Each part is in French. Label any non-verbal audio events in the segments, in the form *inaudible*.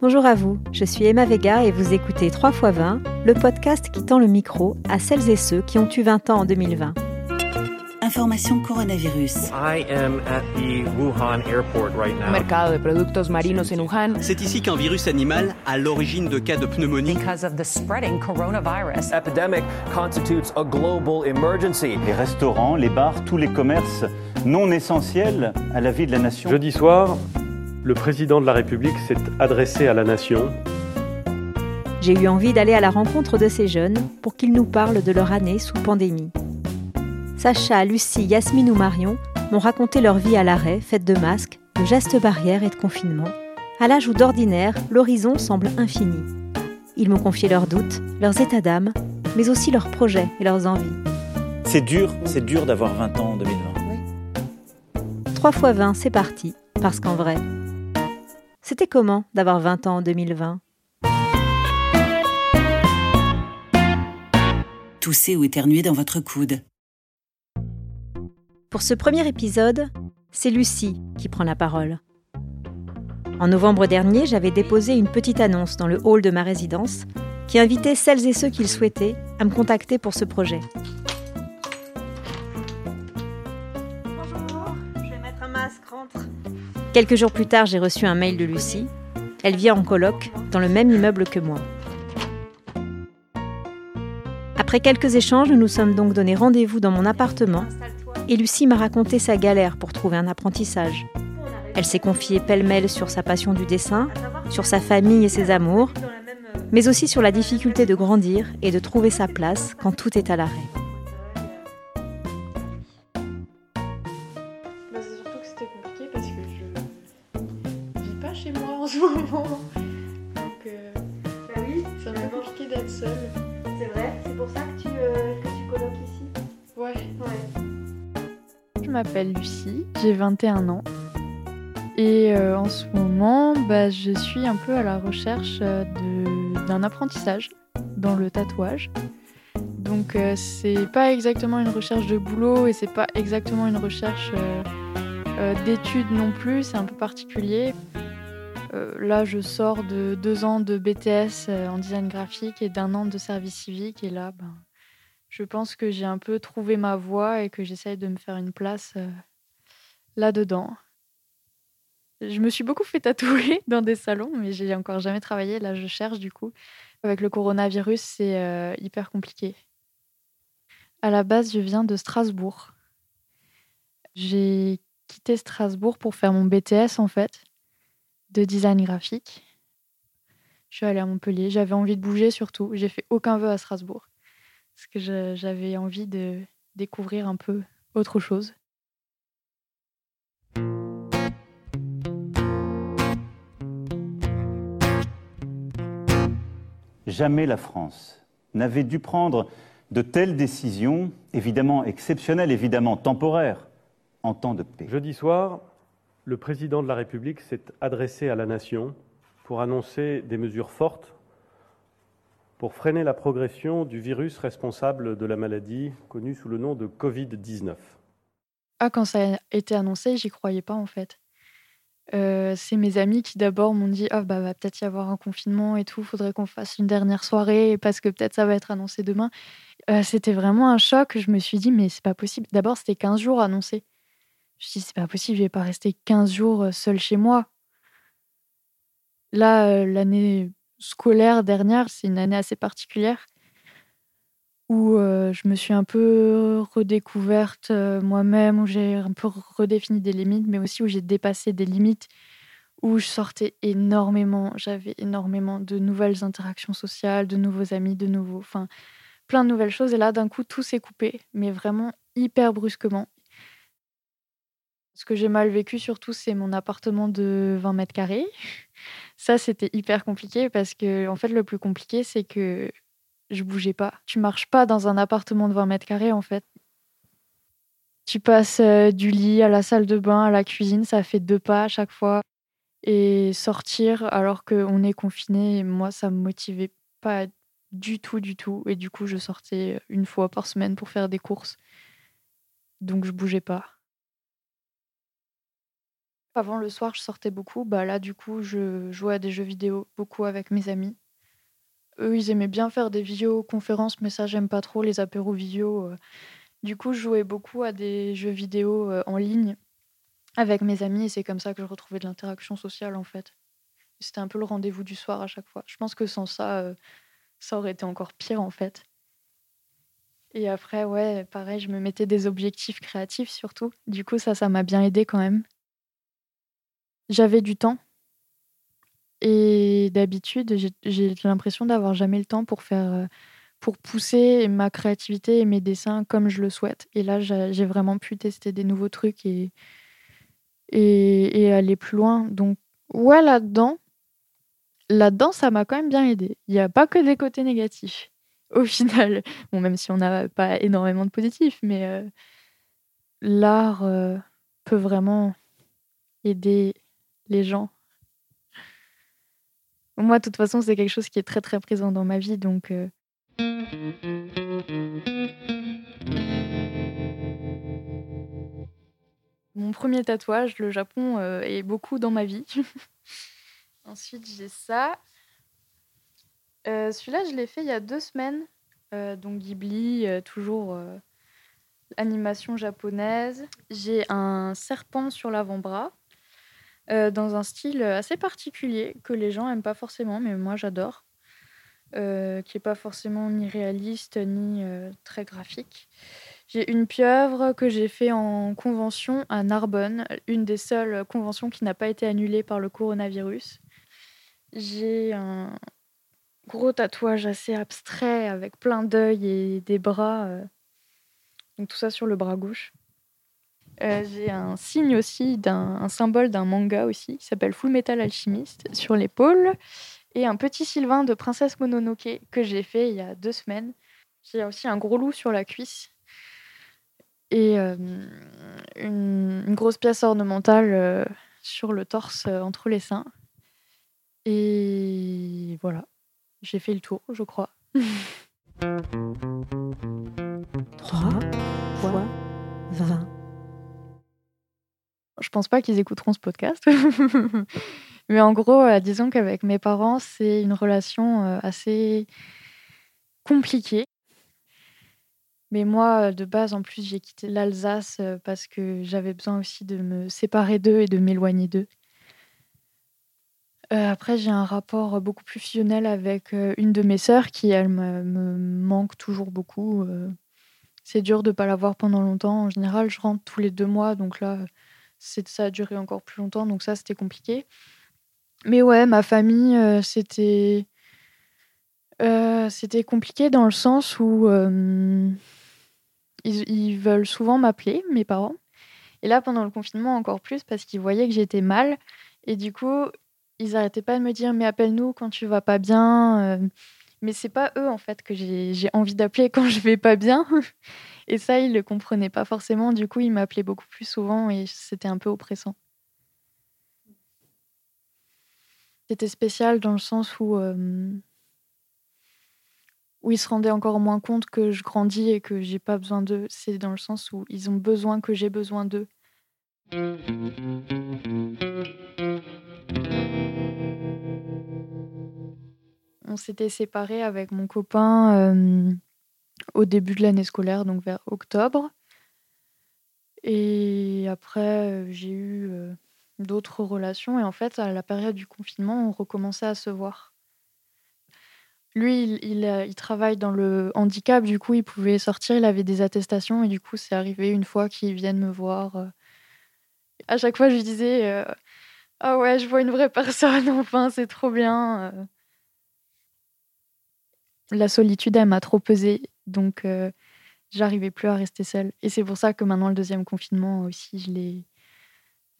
Bonjour à vous, je suis Emma Vega et vous écoutez 3 x 20, le podcast qui tend le micro à celles et ceux qui ont eu 20 ans en 2020. Information coronavirus. I am at the Wuhan airport right now. Mercado de productos marinos en Wuhan. C'est ici qu'un virus animal a l'origine de cas de pneumonie. Because of the spreading coronavirus. Epidemic constitutes a global emergency. Les restaurants, les bars, tous les commerces non essentiels à la vie de la nation. Jeudi soir, le président de la République s'est adressé à la nation. J'ai eu envie d'aller à la rencontre de ces jeunes pour qu'ils nous parlent de leur année sous pandémie. Sacha, Lucie, Yasmine ou Marion m'ont raconté leur vie à l'arrêt, faite de masques, de gestes barrières et de confinement, à l'âge où d'ordinaire, l'horizon semble infini. Ils m'ont confié leurs doutes, leurs états d'âme, mais aussi leurs projets et leurs envies. C'est dur, c'est dur d'avoir 20 ans en 2020. 3 x 20, c'est parti, parce qu'en vrai, c'était comment d'avoir 20 ans en 2020 Tousser ou éternuer dans votre coude. Pour ce premier épisode, c'est Lucie qui prend la parole. En novembre dernier, j'avais déposé une petite annonce dans le hall de ma résidence qui invitait celles et ceux qui le souhaitaient à me contacter pour ce projet. Quelques jours plus tard, j'ai reçu un mail de Lucie. Elle vit en coloc dans le même immeuble que moi. Après quelques échanges, nous nous sommes donc donné rendez-vous dans mon appartement et Lucie m'a raconté sa galère pour trouver un apprentissage. Elle s'est confiée pêle-mêle sur sa passion du dessin, sur sa famille et ses amours, mais aussi sur la difficulté de grandir et de trouver sa place quand tout est à l'arrêt. J'ai 21 ans. Et euh, en ce moment, bah, je suis un peu à la recherche euh, d'un apprentissage dans le tatouage. Donc euh, c'est pas exactement une recherche de boulot et c'est pas exactement une recherche euh, d'études non plus, c'est un peu particulier. Là, je sors de deux ans de BTS en design graphique et d'un an de service civique et là, ben, je pense que j'ai un peu trouvé ma voie et que j'essaye de me faire une place là-dedans. Je me suis beaucoup fait tatouer *laughs* dans des salons, mais j'ai encore jamais travaillé. Là, je cherche du coup. Avec le coronavirus, c'est euh, hyper compliqué. À la base, je viens de Strasbourg. J'ai quitté Strasbourg pour faire mon BTS en fait, de design graphique. Je suis allée à Montpellier. J'avais envie de bouger surtout. J'ai fait aucun vœu à Strasbourg parce que j'avais envie de découvrir un peu autre chose. Jamais la France n'avait dû prendre de telles décisions, évidemment exceptionnelles, évidemment temporaires, en temps de paix. Jeudi soir, le président de la République s'est adressé à la nation pour annoncer des mesures fortes pour freiner la progression du virus responsable de la maladie connue sous le nom de Covid-19. Ah, quand ça a été annoncé, j'y croyais pas en fait. Euh, c'est mes amis qui d'abord m'ont dit ah bah va peut-être y avoir un confinement et tout, faudrait qu'on fasse une dernière soirée parce que peut-être ça va être annoncé demain. Euh, c'était vraiment un choc. Je me suis dit mais c'est pas possible. D'abord c'était 15 jours annoncé. Je me suis dit c'est pas possible, je vais pas rester 15 jours euh, seule chez moi. Là l'année scolaire dernière, c'est une année assez particulière où euh, je me suis un peu redécouverte euh, moi-même, où j'ai un peu redéfini des limites, mais aussi où j'ai dépassé des limites, où je sortais énormément, j'avais énormément de nouvelles interactions sociales, de nouveaux amis, de nouveaux, enfin, plein de nouvelles choses. Et là, d'un coup, tout s'est coupé, mais vraiment hyper brusquement. Ce que j'ai mal vécu surtout, c'est mon appartement de 20 mètres carrés. Ça, c'était hyper compliqué parce que, en fait, le plus compliqué, c'est que je bougeais pas. Tu marches pas dans un appartement de 20 mètres carrés, en fait. Tu passes euh, du lit à la salle de bain, à la cuisine, ça fait deux pas à chaque fois. Et sortir alors qu'on est confiné, moi, ça me motivait pas du tout, du tout. Et du coup, je sortais une fois par semaine pour faire des courses. Donc, je bougeais pas. Avant le soir, je sortais beaucoup. Bah là, du coup, je jouais à des jeux vidéo beaucoup avec mes amis. Eux, ils aimaient bien faire des vidéoconférences, mais ça, j'aime pas trop les apéros vidéo. euh. Du coup, je jouais beaucoup à des jeux vidéo euh, en ligne avec mes amis et c'est comme ça que je retrouvais de l'interaction sociale en fait. C'était un peu le rendez-vous du soir à chaque fois. Je pense que sans ça, euh, ça aurait été encore pire en fait. Et après, ouais, pareil, je me mettais des objectifs créatifs surtout. Du coup, ça, ça m'a bien aidé quand même. J'avais du temps. Et d'habitude, j'ai- l'impression d'avoir jamais le temps pour faire, euh, pour pousser ma créativité et mes dessins comme je le souhaite. Et là, j'ai vraiment pu tester des nouveaux trucs et, et, et aller plus loin. Donc, ouais, là-dedans, là-dedans, ça m'a quand même bien aidé. Il n'y a pas que des côtés négatifs. *laughs* Au final, bon, même si on n'a pas énormément de positifs, mais euh, l'art euh, peut vraiment aider les gens. Moi, de toute façon, c'est quelque chose qui est très très présent dans ma vie, donc. euh, Mon premier tatouage, le Japon, euh, est beaucoup dans ma vie. *laughs* Ensuite, j'ai ça. Euh, Celui-là, je l'ai fait il y a deux semaines. Donc Ghibli, toujours animation japonaise. J'ai un serpent sur l'avant-bras, euh, dans un style assez particulier que les gens aiment pas forcément, mais moi j'adore. Euh, qui est pas forcément ni réaliste ni euh, très graphique. J'ai une pieuvre que j'ai fait en convention à Narbonne, une des seules conventions qui n'a pas été annulée par le coronavirus. J'ai un gros tatouage assez abstrait avec plein d'œils et des bras. Donc tout ça sur le bras gauche. Euh, j'ai un signe aussi, d'un un symbole d'un manga aussi, qui s'appelle Full Metal Alchemist, sur l'épaule. Et un petit Sylvain de Princesse Mononoke que j'ai fait il y a deux semaines. J'ai aussi un gros loup sur la cuisse. Et euh, une, grosse pièce ornementale euh, sur le torse entre les seins. Et voilà, j'ai fait le tour, je crois. *laughs* 3 fois 20. Je pense pas qu'ils écouteront ce podcast. *laughs* Mais en gros, euh, disons qu'avec mes parents, c'est une relation euh, assez compliquée. Mais moi, euh, de base, en plus, j'ai quitté l'Alsace parce que j'avais besoin aussi de me séparer d'eux et de m'éloigner d'eux. Après, j'ai un rapport beaucoup plus fusionnel avec une de mes sœurs qui, elle, me, me manque toujours beaucoup. C'est dur de ne pas la voir pendant longtemps. En général, je rentre tous les deux mois, donc là, ça a duré encore plus longtemps, donc ça, c'était compliqué. Mais ouais, ma famille, euh, c'était euh, c'était compliqué dans le sens où euh, ils, veulent souvent m'appeler, mes parents. Et là, pendant le confinement, encore plus, parce qu'ils voyaient que j'étais mal. Et du coup, ils arrêtaient pas de me dire, mais appelle-nous quand tu vas pas bien. Mais c'est pas eux, en fait, que j'ai envie d'appeler quand je vais pas bien. Et ça, ils le comprenaient pas forcément. Du coup, ils m'appelaient beaucoup plus souvent et c'était un peu oppressant. C'était spécial dans le sens où, euh, où ils se rendaient encore moins compte que je grandis et que j'ai pas besoin d'eux. C'est dans le sens où ils ont besoin que j'ai besoin d'eux. On s'était séparés avec mon copain euh, au début de l'année scolaire, donc vers octobre. Et après, euh, j'ai eu euh, d'autres relations. Et en fait, à la période du confinement, on recommençait à se voir. Lui, il, euh, il travaille dans le handicap, du coup, il pouvait sortir, il avait des attestations. Et du coup, c'est arrivé une fois qu'il vienne me voir. À chaque fois, je lui disais Ah ouais, je vois une vraie *laughs* personne, enfin, c'est trop bien. La solitude, elle m'a trop pesé. Donc, euh, j'arrivais plus à rester seule. Et c'est pour ça que maintenant, le deuxième confinement aussi, je l'ai,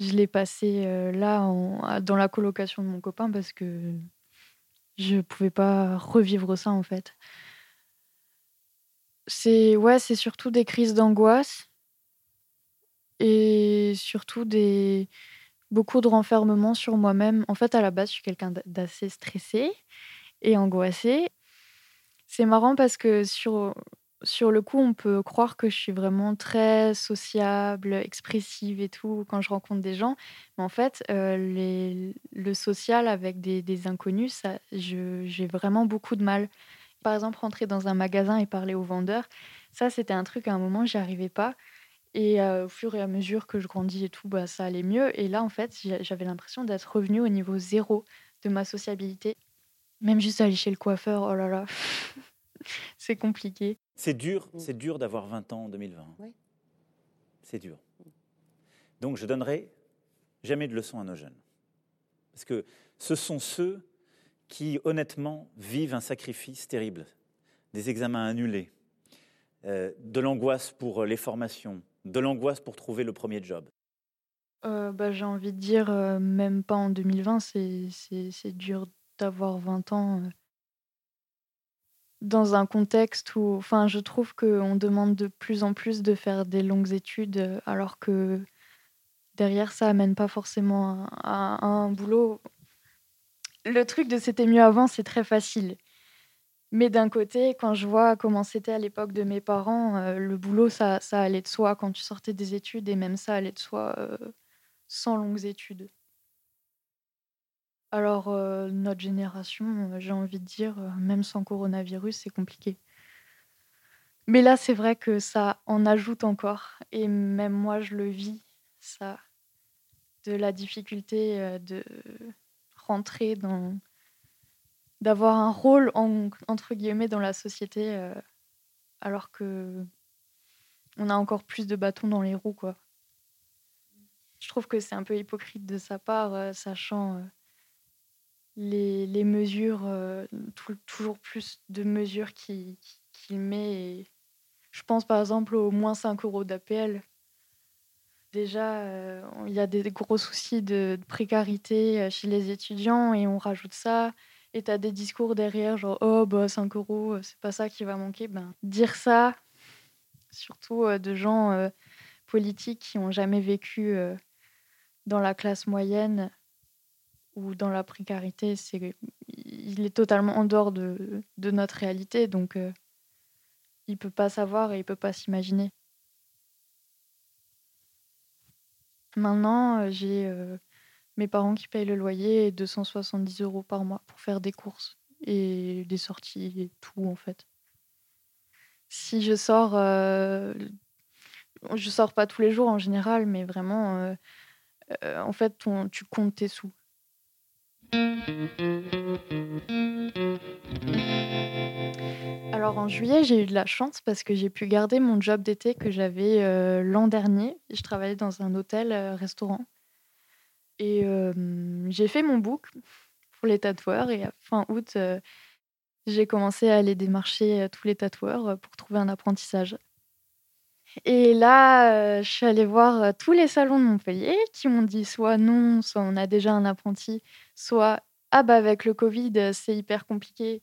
je l'ai passé euh, là, dans la colocation de mon copain, parce que je pouvais pas revivre ça, en fait. C'est ouais, c'est surtout des crises d'angoisse et surtout des beaucoup de renfermement sur moi-même. En fait, à la base, je suis quelqu'un d'a- d'assez stressé et angoissé. C'est marrant parce que sur Sur le coup, on peut croire que je suis vraiment très sociable, expressive et tout quand je rencontre des gens. Mais en fait, euh, le social avec des, des inconnus, j'ai vraiment beaucoup de mal. Par exemple, rentrer dans un magasin et parler au vendeur, ça, c'était un truc à un moment, j'y arrivais pas. Et euh, au fur et à mesure que je grandis et tout, bah, ça allait mieux. Et là, en fait, j'avais l'impression d'être revenue au niveau zéro de ma sociabilité. Même juste aller chez le coiffeur, oh là là, *laughs* *laughs* c'est compliqué. C'est dur, c'est dur d'avoir 20 ans en 2020. C'est dur. Donc je donnerai jamais de leçons à nos jeunes. Parce que ce sont ceux qui, honnêtement, vivent un sacrifice terrible. Des examens annulés, euh, de l'angoisse pour les formations, de l'angoisse pour trouver le premier job. Euh, bah, j'ai envie de dire, euh, même pas en 2020, c'est c'est- c'est dur d'avoir 20 ans euh, dans un contexte où, enfin, je trouve qu'on demande de plus en plus de faire des longues études, alors que derrière, ça amène pas forcément à, un boulot. Le truc de c'était mieux avant, c'est très facile. Mais d'un côté, quand je vois comment c'était à l'époque de mes parents, euh, le boulot, ça, ça allait de soi quand tu sortais des études, et même ça allait de soi euh, sans longues études. Alors, euh, notre génération, euh, j'ai envie de dire, euh, même sans coronavirus, c'est compliqué. Mais là, c'est vrai que ça en ajoute encore. Et même moi, je le vis, ça, de la difficulté de rentrer dans. d'avoir un rôle, en- entre guillemets, dans la société, alors que on a encore plus de bâtons dans les roues, quoi. Je trouve que c'est un peu hypocrite de sa part, sachant les, mesures, euh, tou- toujours plus de mesures qu'il met. et je pense par exemple au moins 5 euros d'APL. Déjà, euh, il y a des gros soucis de, précarité euh, chez les étudiants et on rajoute ça. Et tu as des discours derrière, genre Oh, bah 5 euros, c'est pas ça qui va manquer. Ben, dire ça, surtout de gens politiques qui n'ont jamais vécu dans la classe moyenne ou dans la précarité, c'est, il est totalement en dehors de, notre réalité. Donc, euh, il peut pas savoir et il peut pas s'imaginer. Maintenant, euh, j'ai euh, mes parents qui payent le loyer et 270 euros par mois pour faire des courses et des sorties et tout, en fait. Si je sors, euh, je sors pas tous les jours en général, mais vraiment, euh, en fait, tu comptes tes sous. Alors en juillet, j'ai eu de la chance parce que j'ai pu garder mon job d'été que j'avais euh, l'an dernier. Je travaillais dans un hôtel-restaurant. Et euh, j'ai fait mon book pour les tatoueurs. Et à fin août, euh, j'ai commencé à aller démarcher tous les tatoueurs pour trouver un apprentissage. Et là, je suis allée voir tous les salons de Montpellier qui m'ont dit soit non, soit on a déjà un apprenti, soit ah bah avec le Covid, euh, c'est hyper compliqué,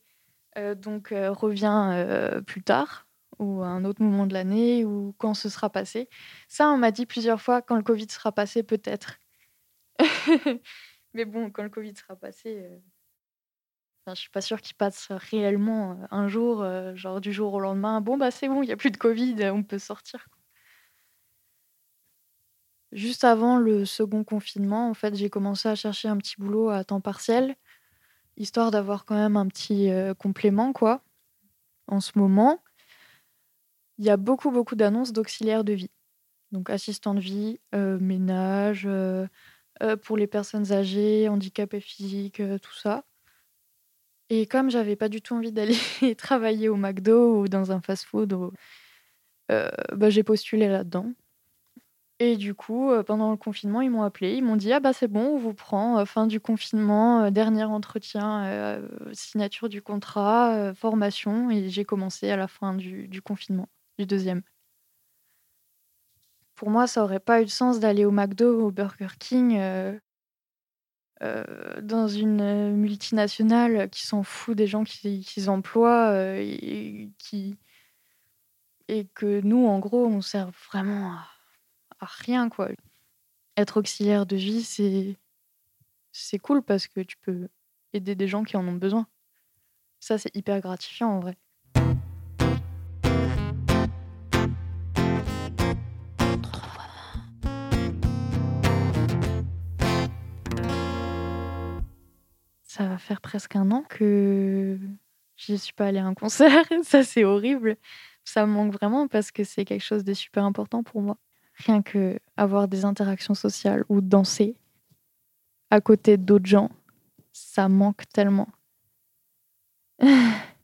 euh, donc euh, reviens plus tard ou à un autre moment de l'année ou quand ce sera passé. Ça, on m'a dit plusieurs fois quand le Covid sera passé, peut-être. *laughs* Mais bon, quand le Covid sera passé, je suis pas sûre qu'il passe réellement un jour, genre du jour au lendemain. Bon, bah c'est bon, il n'y a plus de Covid, on peut sortir. Juste avant le second confinement, en fait, j'ai commencé à chercher un petit boulot à temps partiel, histoire d'avoir quand même un petit euh, complément, quoi. En ce moment, il y a beaucoup, beaucoup d'annonces d'auxiliaires de vie. Donc, assistant de vie, euh, ménage, euh, euh, pour les personnes âgées, handicapées physiques, tout ça. Et comme j'avais pas du tout envie d'aller *laughs* travailler au McDo ou dans un fast-food, bah, j'ai postulé là-dedans. Et du coup, euh, pendant le confinement, ils m'ont appelé, ils m'ont dit ah bah c'est bon, on vous prend, euh, fin du confinement, euh, dernier entretien, signature du contrat, formation, et j'ai commencé à la fin du, confinement, du deuxième. Pour moi, ça aurait pas eu de sens d'aller au McDo au Burger King dans une multinationale qui s'en fout des gens qui- qu'ils emploient euh, et, qui et que nous, en gros, on sert vraiment à, rien, quoi. Être auxiliaire de vie, c'est c'est cool parce que tu peux aider des gens qui en ont besoin. Ça, c'est hyper gratifiant en vrai. Ça va faire presque un an que je ne suis pas allée à un concert. *laughs* Ça, c'est horrible. Ça me manque vraiment parce que c'est quelque chose de super important pour moi. Rien que avoir des interactions sociales ou danser à côté d'autres gens, ça manque tellement. *laughs*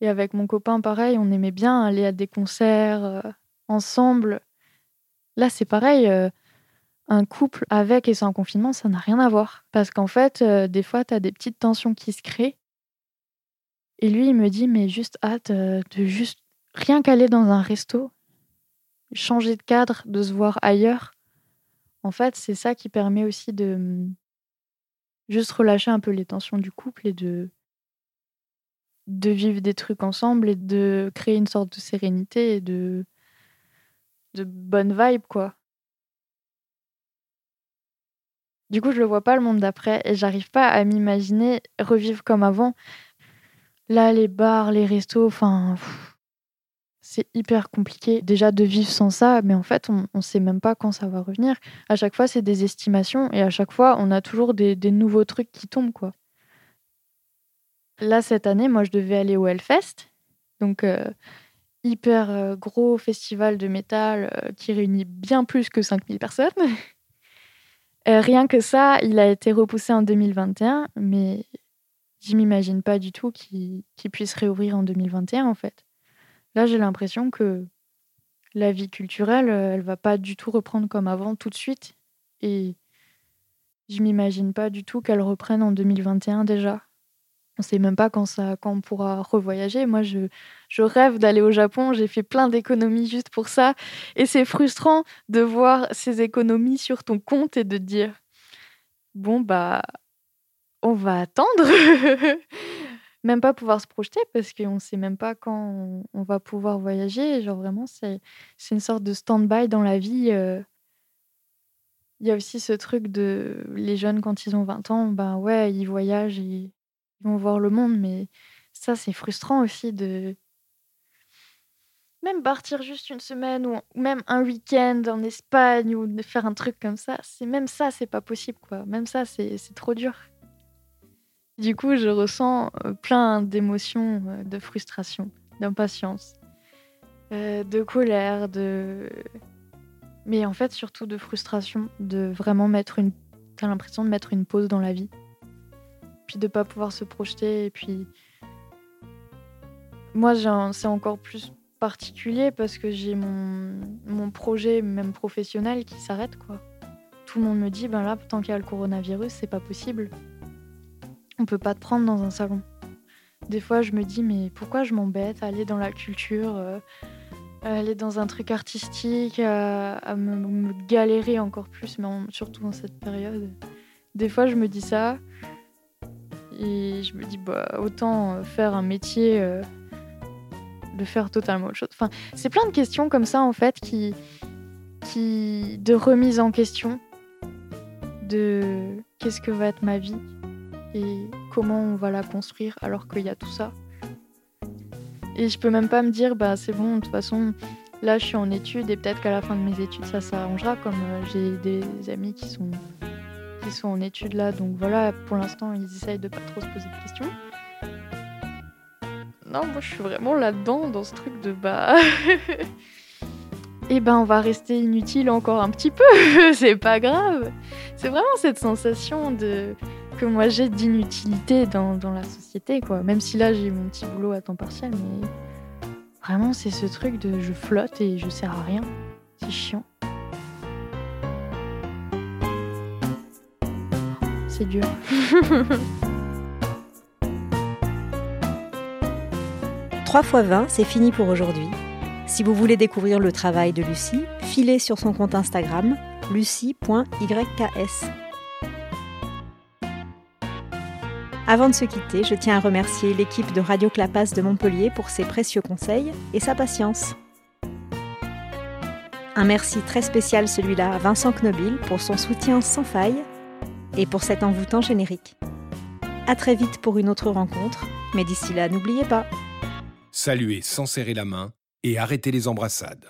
Et avec mon copain, pareil, on aimait bien aller à des concerts euh, ensemble. Là, c'est pareil. Euh, un couple avec et sans confinement, ça n'a rien à voir. Parce qu'en fait, euh, des fois, tu as des petites tensions qui se créent. Et lui, il me dit, mais juste hâte de juste rien qu'aller dans un resto, changer de cadre, de se voir ailleurs. En fait, c'est ça qui permet aussi de mmh, juste relâcher un peu les tensions du couple et de de vivre des trucs ensemble et de créer une sorte de sérénité et de de bonne vibe quoi. Du coup, je le vois pas le monde d'après et j'arrive pas à m'imaginer revivre comme avant. Là, les bars, les restos, enfin, c'est hyper compliqué déjà de vivre sans ça, mais en fait, on ne sait même pas quand ça va revenir. À chaque fois, c'est des estimations et à chaque fois, on a toujours des, nouveaux trucs qui tombent, quoi. Là, cette année, moi, je devais aller au Hellfest, donc euh, hyper euh, gros festival de métal euh, qui réunit bien plus que 5000 personnes. *laughs* rien que ça, il a été repoussé en 2021, mais je m'imagine pas du tout qu'il puisse réouvrir en 2021, en fait. Là, j'ai l'impression que la vie culturelle, euh, elle va pas du tout reprendre comme avant tout de suite. Et je m'imagine pas du tout qu'elle reprenne en 2021 déjà. On sait même pas quand, ça, quand on pourra revoyager. Moi, je, je rêve d'aller au Japon. J'ai fait plein d'économies juste pour ça. Et c'est frustrant de voir ces économies sur ton compte et de dire bon, bah, on va attendre. *laughs* même pas pouvoir se projeter parce qu'on ne sait même pas quand on, va pouvoir voyager. Genre vraiment, c'est une sorte de stand-by dans la vie. Euh. Il y a aussi ce truc de les jeunes quand ils ont 20 ans, ben ouais, ils voyagent et ils vont voir le monde, mais ça c'est frustrant aussi de même partir juste une semaine ou même un week-end en Espagne ou de faire un truc comme ça, c'est même ça c'est pas possible quoi. Même ça c'est trop dur. Du coup, je ressens euh, plein d'émotions, euh, de frustration, d'impatience, euh, de colère, de. Mais en fait, surtout de frustration, de vraiment mettre une. T'as l'impression de mettre une pause dans la vie. Puis de pas pouvoir se projeter. Et puis. Moi, c'est encore plus particulier parce que j'ai mon, mon projet, même professionnel, qui s'arrête, quoi. Tout le monde me dit, ben là, tant qu'il y a le coronavirus, c'est pas possible on peut pas te prendre dans un salon. Des fois, je me dis, mais pourquoi je m'embête à aller dans la culture, euh, aller dans un truc artistique, à, me, galérer encore plus, mais surtout dans cette période. Des fois, je me dis ça, et je me dis, bah, autant euh, faire un métier, euh, de faire totalement autre chose. Enfin, c'est plein de questions comme ça, en fait, qui, qui de remise en question de qu'est-ce que va être ma vie et comment on va la construire alors qu'il y a tout ça. Et je peux même pas me dire, bah c'est bon, de toute façon, là je suis en études et peut-être qu'à la fin de mes études ça s'arrangera, comme euh, j'ai des amis qui sont, qui sont en études là, donc voilà, pour l'instant ils essayent de pas trop se poser de questions. Non, moi je suis vraiment là-dedans, dans ce truc de bah. *laughs* eh ben on va rester inutile encore un petit peu, *laughs* c'est pas grave. C'est vraiment cette sensation de que moi j'ai d'inutilité dans, dans, la société, quoi. Même si là j'ai mon petit boulot à temps partiel, mais vraiment c'est ce truc de je flotte et je sers à rien. C'est chiant. C'est dur. *laughs* Trois fois 20, c'est fini pour aujourd'hui. Si vous voulez découvrir le travail de Lucie, filez sur son compte Instagram lucie.yks. Avant de se quitter, je tiens à remercier l'équipe de Radio Clapas de Montpellier pour ses précieux conseils et sa patience. Un merci très spécial celui-là à Vincent Knobil pour son soutien sans faille et pour cet envoûtant générique. À très vite pour une autre rencontre, mais d'ici là, n'oubliez pas. Saluez sans serrer la main et arrêtez les embrassades.